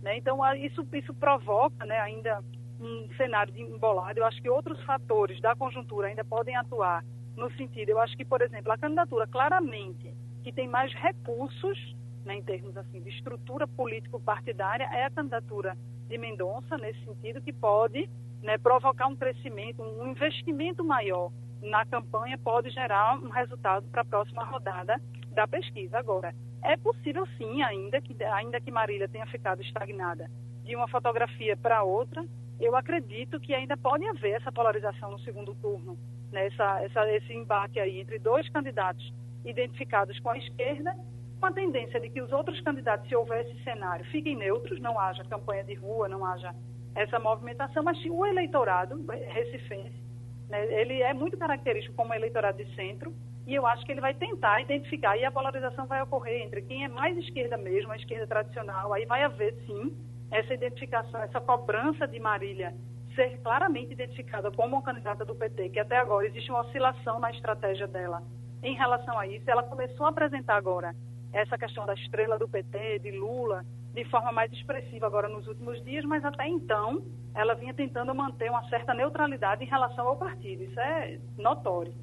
Né? Então, isso, isso provoca né, ainda um cenário embolado. Eu acho que outros fatores da conjuntura ainda podem atuar no sentido, eu acho que, por exemplo, a candidatura claramente que tem mais recursos né, em termos assim de estrutura político-partidária é a candidatura de Mendonça, nesse sentido, que pode né, provocar um crescimento, um investimento maior na campanha, pode gerar um resultado para a próxima rodada da pesquisa. Agora, é possível sim, ainda que, ainda que Marília tenha ficado estagnada de uma fotografia para outra, eu acredito que ainda pode haver essa polarização no segundo turno, né? essa, essa, esse embate aí entre dois candidatos identificados com a esquerda, com a tendência de que os outros candidatos, se houver esse cenário, fiquem neutros, não haja campanha de rua, não haja essa movimentação, mas o eleitorado recifense, né, ele é muito característico como eleitorado de centro, e eu acho que ele vai tentar identificar, e a polarização vai ocorrer entre quem é mais esquerda mesmo, a esquerda tradicional, aí vai haver sim essa identificação, essa cobrança de Marília ser claramente identificada como uma candidata do PT, que até agora existe uma oscilação na estratégia dela em relação a isso. Ela começou a apresentar agora essa questão da estrela do PT, de Lula, de forma mais expressiva agora nos últimos dias, mas até então ela vinha tentando manter uma certa neutralidade em relação ao partido. Isso é notório.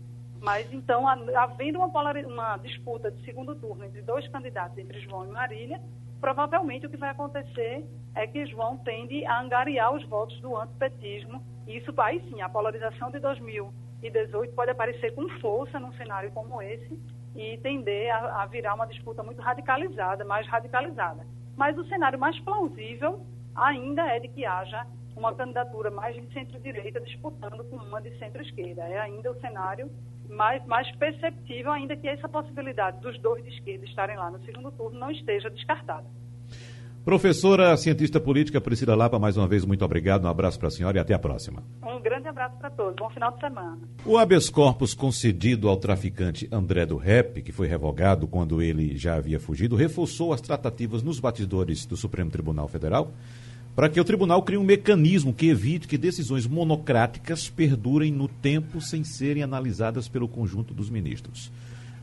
Mas então, havendo uma, uma disputa de segundo turno entre dois candidatos, entre João e Marília, provavelmente o que vai acontecer é que João tende a angariar os votos do antipetismo. E isso aí sim, a polarização de 2018 pode aparecer com força num cenário como esse e tender a, a virar uma disputa muito radicalizada, mais radicalizada. Mas o cenário mais plausível ainda é de que haja uma candidatura mais de centro-direita disputando com uma de centro-esquerda. É ainda o cenário mais, mais perceptível, ainda que essa possibilidade dos dois de esquerda estarem lá no segundo turno não esteja descartada. Professora, cientista política Priscila Lapa, mais uma vez, muito obrigado. Um abraço para a senhora e até a próxima. Um grande abraço para todos. Bom final de semana. O habeas corpus concedido ao traficante André do Rep, que foi revogado quando ele já havia fugido, reforçou as tratativas nos batidores do Supremo Tribunal Federal para que o tribunal crie um mecanismo que evite que decisões monocráticas perdurem no tempo sem serem analisadas pelo conjunto dos ministros.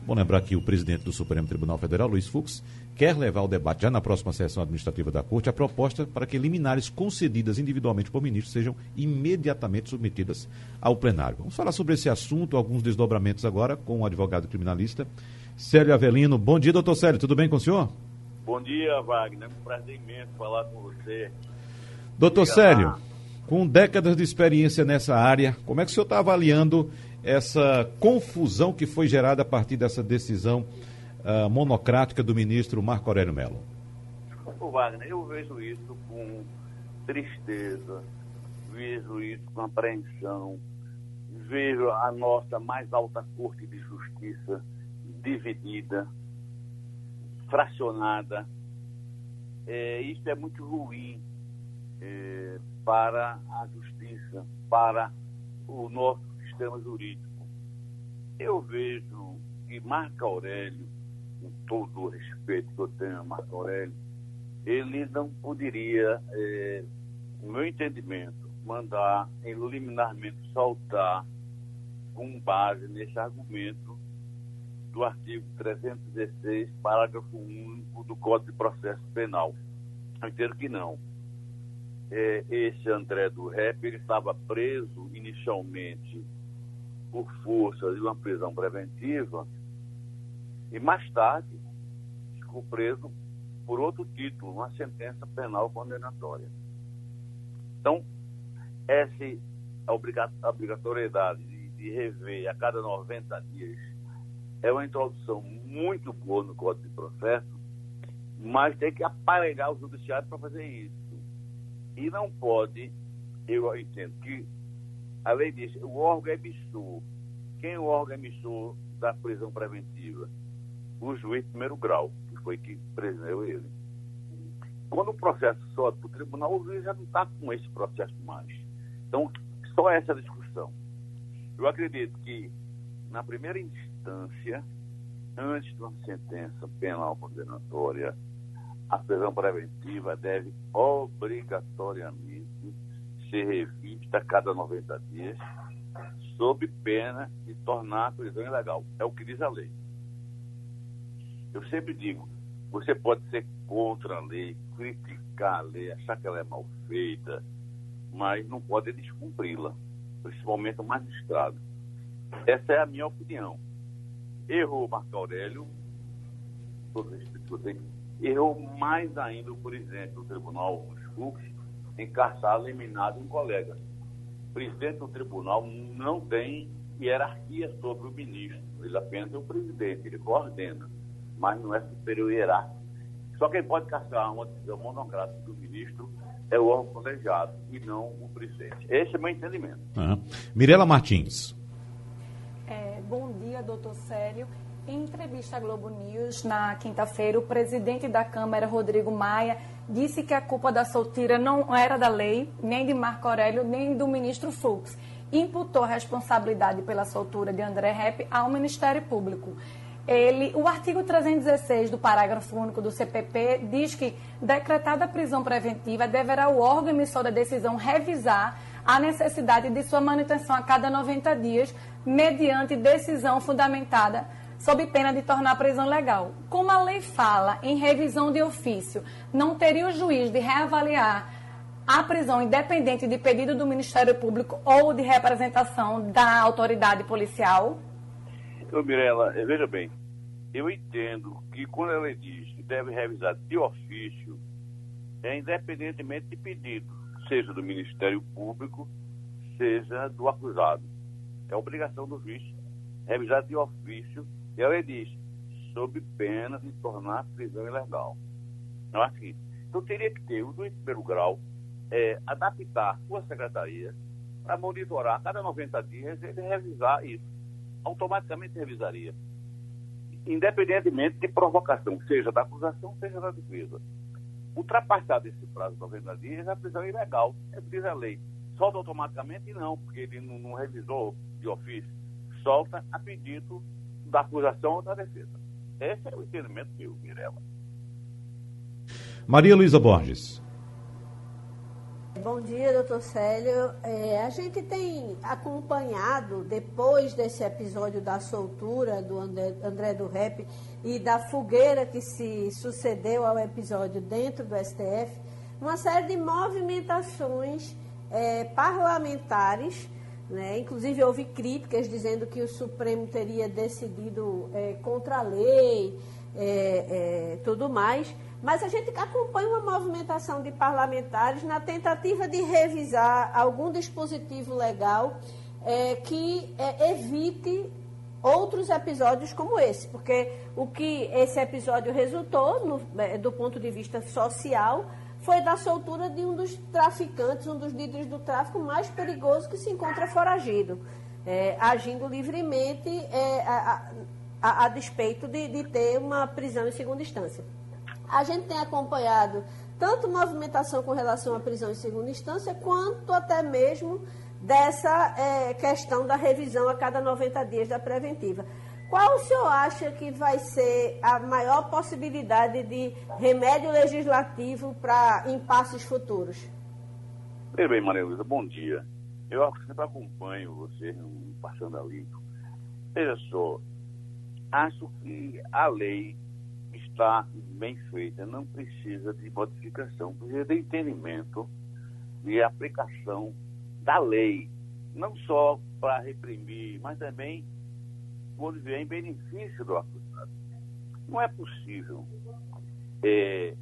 Bom lembrar que o presidente do Supremo Tribunal Federal, Luiz Fux, quer levar ao debate já na próxima sessão administrativa da Corte a proposta para que liminares concedidas individualmente por ministro sejam imediatamente submetidas ao plenário. Vamos falar sobre esse assunto, alguns desdobramentos agora com o advogado criminalista Célio Avelino. Bom dia, doutor Célio, tudo bem com o senhor? Bom dia, Wagner. É um prazer imenso falar com você. Doutor Célio, com décadas de experiência nessa área, como é que o senhor está avaliando essa confusão que foi gerada a partir dessa decisão uh, monocrática do ministro Marco Aurélio Mello? O Wagner, eu vejo isso com tristeza, vejo isso com apreensão, vejo a nossa mais alta corte de justiça dividida, fracionada. É, isso é muito ruim eh, para a justiça, para o nosso sistema jurídico. Eu vejo que Marco Aurélio, com todo o respeito que eu tenho a Marco Aurélio, ele não poderia, eh, no meu entendimento, mandar eliminarmente soltar com base nesse argumento do artigo 316, parágrafo único do Código de Processo Penal. Eu entendo que não é, esse André do Rap, ele estava preso inicialmente por força de uma prisão preventiva e mais tarde ficou preso por outro título, uma sentença penal condenatória. Então, essa obrigatoriedade de, de rever a cada 90 dias é uma introdução muito boa no Código de Processo, mas tem que aparelhar o judiciário para fazer isso. E não pode, eu entendo que a lei diz, o órgão emissor, quem é o órgão emissor da prisão preventiva? O juiz de primeiro grau, que foi que prendeu ele. Quando o processo sobe para o tribunal, o juiz já não está com esse processo mais. Então, só essa discussão. Eu acredito que, na primeira instância, antes de uma sentença penal condenatória, a prisão preventiva deve obrigatoriamente ser revista a cada 90 dias, sob pena de tornar a prisão ilegal. É o que diz a lei. Eu sempre digo, você pode ser contra a lei, criticar a lei, achar que ela é mal feita, mas não pode descumpri-la, principalmente o magistrado. Essa é a minha opinião. Errou Marco Aurélio, todo respeito errou mais ainda o presidente do tribunal, os Fux, em caçar eliminado um colega. O presidente do tribunal não tem hierarquia sobre o ministro, ele apenas é o presidente, ele coordena, mas não é superior hierárquico. Só quem pode caçar uma decisão monocrática do ministro é o órgão colegiado e não o presidente. Esse é o meu entendimento. Uhum. Mirela Martins. É, bom dia, doutor Célio. Em entrevista à Globo News, na quinta-feira, o presidente da Câmara, Rodrigo Maia, disse que a culpa da solteira não era da lei, nem de Marco Aurélio, nem do ministro Fux. Imputou a responsabilidade pela soltura de André Rep ao Ministério Público. Ele, o artigo 316 do parágrafo único do CPP diz que, decretada a prisão preventiva, deverá o órgão emissor da decisão revisar a necessidade de sua manutenção a cada 90 dias, mediante decisão fundamentada sob pena de tornar a prisão legal. Como a lei fala em revisão de ofício, não teria o juiz de reavaliar a prisão independente de pedido do Ministério Público ou de representação da autoridade policial? Ô Mirella, eh, veja bem, eu entendo que quando ela diz que deve revisar de ofício, é independentemente de pedido, seja do Ministério Público, seja do acusado. É obrigação do juiz revisar de ofício e ela diz, sob pena de tornar a prisão ilegal. Não é assim. Então teria que ter o juiz primeiro grau é, adaptar sua secretaria para monitorar cada 90 dias ele revisar isso. Automaticamente revisaria. Independentemente de provocação, seja da acusação, seja da defesa. Ultrapassado esse prazo de 90 dias, a prisão é ilegal. É diz a lei. Solta automaticamente? Não, porque ele não, não revisou de ofício. Solta a pedido da acusação ou da defesa. Esse é o entendimento meu, Mirella. Maria Luísa Borges. Bom dia, doutor Célio. É, a gente tem acompanhado, depois desse episódio da soltura do André, André do Rep e da fogueira que se sucedeu ao episódio dentro do STF, uma série de movimentações é, parlamentares né? Inclusive, houve críticas dizendo que o Supremo teria decidido é, contra a lei, é, é, tudo mais. Mas a gente acompanha uma movimentação de parlamentares na tentativa de revisar algum dispositivo legal é, que é, evite outros episódios como esse, porque o que esse episódio resultou, no, é, do ponto de vista social, foi da soltura de um dos traficantes, um dos líderes do tráfico mais perigoso que se encontra foragido, é, agindo livremente é, a, a, a, despeito de, de ter uma prisão em segunda instância. A gente tem acompanhado tanto movimentação com relação à prisão em segunda instância, quanto até mesmo dessa é, questão da revisão a cada 90 dias da preventiva. Qual o senhor acha que vai ser a maior possibilidade de remédio legislativo para impasses futuros? Bem, bem, Maria Luísa, bom dia. Eu sempre acompanho você Passando a Limpo. Veja só, acho que a lei está bem feita, não precisa de modificação, precisa de entendimento e aplicação da lei, não só para reprimir, mas também quando vier em benefício do acusado. Não é possível é,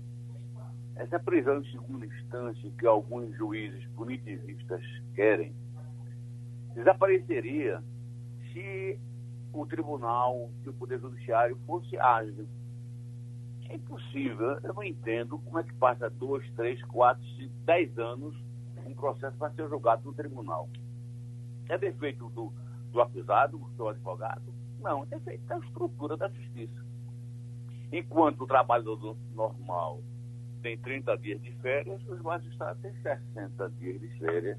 essa prisão em segunda instância que alguns juízes punitivistas querem desapareceria se o tribunal, se o Poder Judiciário fosse ágil. É impossível, eu não entendo como é que passa dois, três, quatro, cinco, dez anos um processo para ser julgado no tribunal. É defeito do, do acusado, do advogado? Não, é defeito da estrutura da justiça. Enquanto o trabalhador normal tem 30 dias de férias, os magistrados têm 60 dias de férias,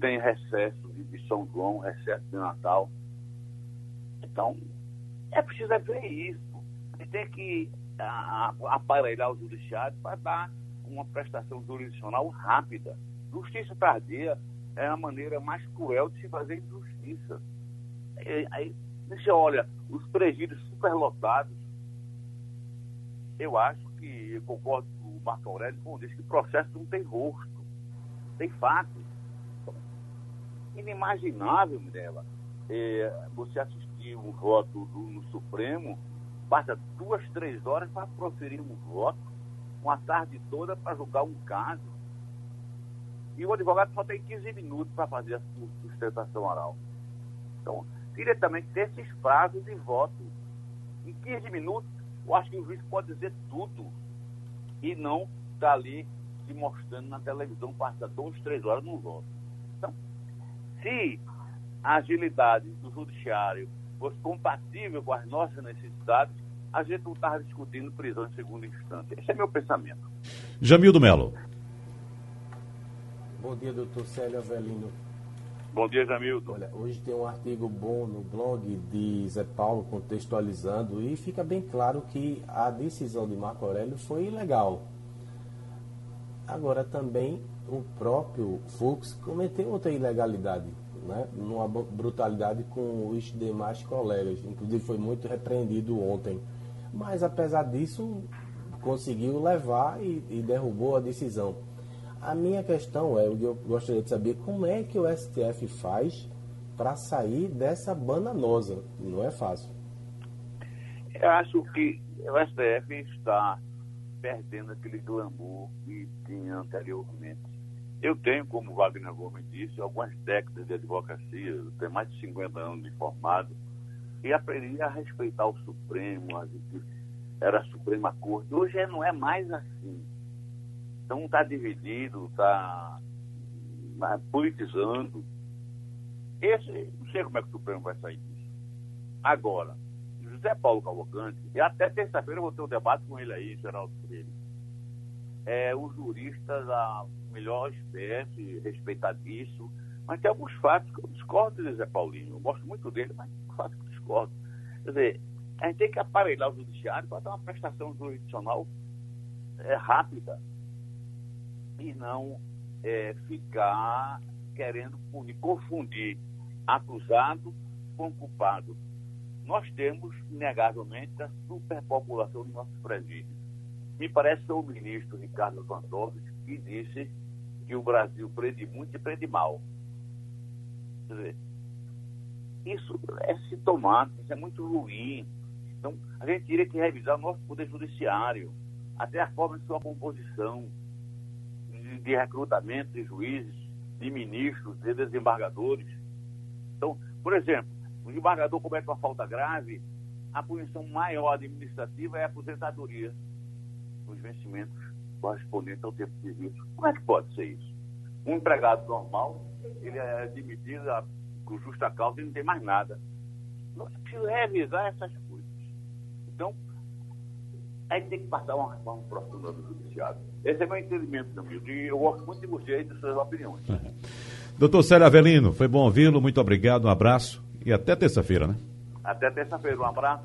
tem recesso de São João, recesso de Natal. Então, é preciso ver isso. A gente tem que aparelhar o judiciário para dar uma prestação jurisdicional rápida. Justiça tardia é a maneira mais cruel de se fazer justiça. Aí, você olha, os presídios superlotados, eu acho que, eu concordo com o Marco Aurélio quando diz que o processo não tem rosto, tem fato. Inimaginável, Mirella, é, você assistir um voto do, no Supremo, passa duas, três horas para proferir um voto, uma tarde toda para julgar um caso. E o advogado só tem 15 minutos para fazer a sustentação oral. Então, diretamente desses prazos de voto. Em 15 minutos, eu acho que o juiz pode dizer tudo e não estar tá ali se mostrando na televisão, passa duas, três horas no voto. Então, se a agilidade do judiciário fosse compatível com as nossas necessidades, a gente não estava discutindo prisão em segunda instância. Esse é meu pensamento. Jamildo Melo. Bom dia, doutor Célio Avelino. Bom dia, Jamildo. Olha, hoje tem um artigo bom no blog de Zé Paulo contextualizando e fica bem claro que a decisão de Marco Aurélio foi ilegal. Agora também o próprio Fux cometeu outra ilegalidade, né? numa brutalidade com os demais colegas. Inclusive foi muito repreendido ontem. Mas apesar disso, conseguiu levar e, e derrubou a decisão. A minha questão é, eu gostaria de saber como é que o STF faz para sair dessa bananosa. Não é fácil. Eu acho que o STF está perdendo aquele glamour que tinha anteriormente. Eu tenho, como Wagner Gomes disse, algumas décadas de advocacia, eu tenho mais de 50 anos de formado, e aprendi a respeitar o Supremo, era a Suprema Corte. Hoje não é mais assim. Então está dividido, está politizando. Esse, não sei como é que o Supremo vai sair disso. Agora, José Paulo Cavalcante, e até terça-feira eu vou ter um debate com ele aí, Geraldo Freire. É um jurista da melhor espécie, respeitadíssimo, mas tem alguns fatos que eu discordo de José Paulinho. Eu gosto muito dele, mas tem fatos que eu discordo. Quer dizer, a gente tem que aparelhar o judiciário para dar uma prestação jurisdicional é, rápida e não é, ficar querendo confundir acusado com culpado. Nós temos, inegavelmente, a superpopulação do nosso presídio. Me parece que o ministro Ricardo Lewandowski que disse que o Brasil prende muito e prende mal. Quer dizer, isso é sintomático, isso é muito ruim. Então, a gente teria que revisar o nosso poder judiciário, até a forma de sua composição de recrutamento de juízes, de ministros, de desembargadores. Então, por exemplo, o desembargador comete uma falta grave, a punição maior administrativa é a aposentadoria, os vencimentos correspondentes ao tempo de serviço. Como é que pode ser isso? Um empregado normal, ele é demitido com justa causa e não tem mais nada. Nós precisamos revisar essas a gente tem que passar uma reforma profunda do judiciário. Esse é meu entendimento, meu amigo. E eu gosto muito de você e de suas opiniões. (laughs) Doutor Célio Avelino, foi bom ouvi-lo. Muito obrigado, um abraço e até terça-feira, né? Até terça-feira. Um abraço,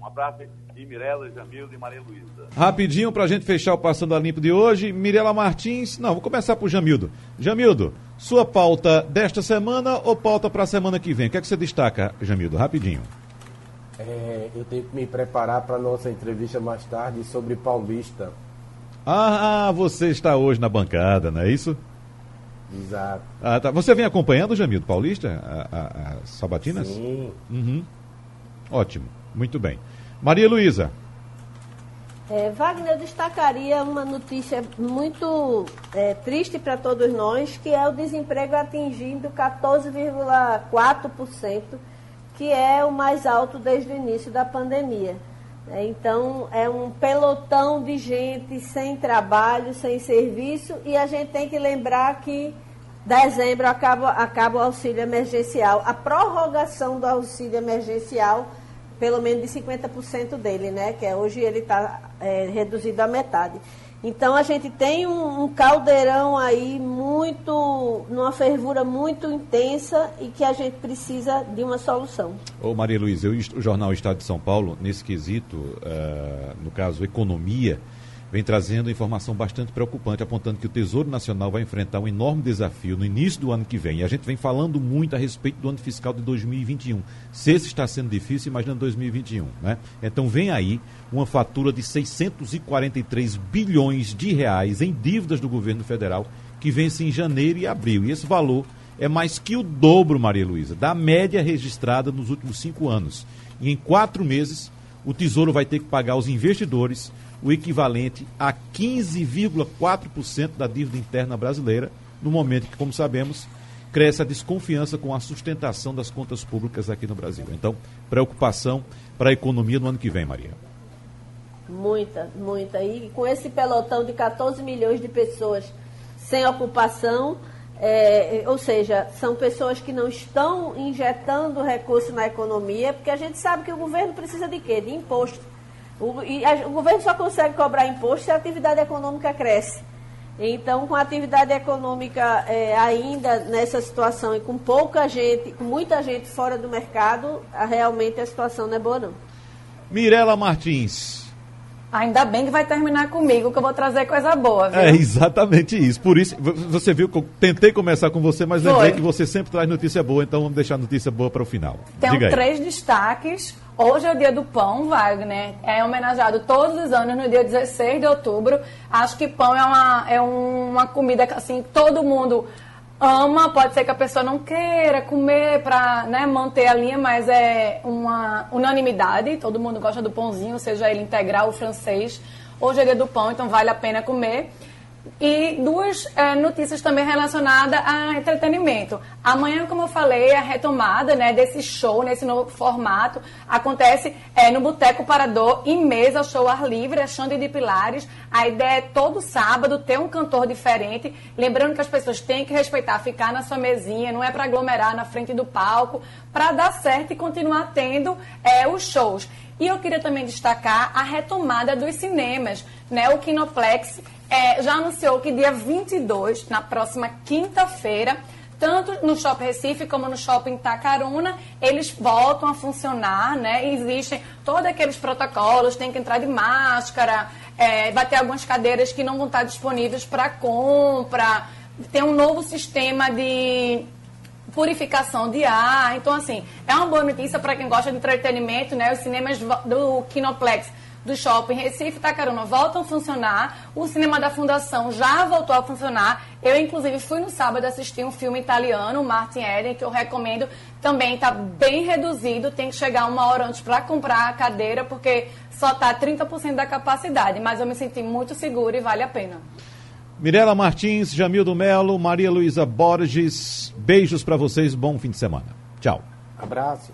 um abraço de Mirela, Jamildo e Maria Luísa. Rapidinho para a gente fechar o Passando a Limpo de hoje. Mirela Martins, não, vou começar por Jamildo. Jamildo, sua pauta desta semana ou pauta para a semana que vem? O que é que você destaca, Jamildo? Rapidinho. É, eu tenho que me preparar para a nossa entrevista mais tarde sobre Paulista. Ah, você está hoje na bancada, não é isso? Exato. Ah, tá. Você vem acompanhando, Jamildo Paulista, a- a- as sabatinas? Sim. Uhum. Ótimo, muito bem. Maria Luísa, É, Wagner, eu destacaria uma notícia muito é, triste para todos nós, que é o desemprego atingindo 14,4%, que é o mais alto desde o início da pandemia. É, então, é um pelotão de gente sem trabalho, sem serviço, e a gente tem que lembrar que dezembro acaba, acaba o auxílio emergencial. A prorrogação do auxílio emergencial pelo menos de 50% dele, né? Que é, hoje ele está reduzido à metade. Então a gente tem um, um caldeirão aí muito, numa fervura muito intensa e que a gente precisa de uma solução. Ô Maria eu- o jornal Estado de São Paulo, nesse quesito, eh, no caso economia, vem trazendo informação bastante preocupante, apontando que o Tesouro Nacional vai enfrentar um enorme desafio no início do ano que vem. E a gente vem falando muito a respeito do ano fiscal de 2021. Se esse está sendo difícil, imagina 2021, né? Então vem aí uma fatura de 643 bilhões de reais em dívidas do governo federal que vence em janeiro e abril. E esse valor é mais que o dobro, Maria Luísa, da média registrada nos últimos cinco anos. E em quatro meses, o Tesouro vai ter que pagar aos investidores o equivalente a 15,4% da dívida interna brasileira, no momento que, como sabemos, cresce a desconfiança com a sustentação das contas públicas aqui no Brasil. Então, preocupação para a economia no ano que vem, Maria. Muita, muita. E com esse pelotão de 14 milhões de pessoas sem ocupação, é, ou seja, são pessoas que não estão injetando recurso na economia, porque a gente sabe que o governo precisa de quê? De imposto. O, e a- o governo só consegue cobrar imposto se a atividade econômica cresce. Então, com a atividade econômica é, ainda nessa situação e com pouca gente, com muita gente fora do mercado, a- realmente a situação não é boa não. Mirela Martins. Ainda bem que vai terminar comigo, que eu vou trazer coisa boa, viu? É exatamente isso. Por isso, você viu que eu tentei começar com você, mas lembrei Foi. que você sempre traz notícia boa, então vamos deixar a notícia boa para o final. Aí. três destaques. Hoje é o dia do pão, Wagner. É homenageado todos os anos no dia 16 de outubro. Acho que pão é uma, é uma comida que assim, todo mundo ama. Pode ser que a pessoa não queira comer para né, manter a linha, mas é uma unanimidade. Todo mundo gosta do pãozinho, seja ele integral ou francês. Hoje é dia do pão, então vale a pena comer. E duas eh, notícias também relacionadas a entretenimento. Amanhã, como eu falei, a retomada né, desse show, nesse novo formato, acontece eh, no Boteco Parador, em mesa, show ar livre, a Xande de Pilares. A ideia é todo sábado ter um cantor diferente. Lembrando que as pessoas têm que respeitar, ficar na sua mesinha, não é para aglomerar na frente do palco, para dar certo e continuar tendo eh, os shows. E eu queria também destacar a retomada dos cinemas. Né? O Kinoplex é, já anunciou que dia 22, na próxima quinta-feira, tanto no Shopping Recife como no Shopping Tacaruna, eles voltam a funcionar, né? Existem todos aqueles protocolos, tem que entrar de máscara, é, vai ter algumas cadeiras que não vão estar disponíveis para compra, tem um novo sistema de purificação de ar. Então, assim, é uma boa notícia para quem gosta de entretenimento, né? Os cinemas do Kinoplex do Shopping Recife e Tacaruna voltam a funcionar. O cinema da Fundação já voltou a funcionar. Eu, inclusive, fui no sábado assistir um filme italiano, Martin Eden, que eu recomendo. Também está bem reduzido, tem que chegar uma hora antes para comprar a cadeira, porque só está 30% da capacidade. Mas eu me senti muito segura e vale a pena. Mirela Martins, Jamildo Melo, Maria Luísa Borges, beijos para vocês, bom fim de semana. Tchau. Abraço.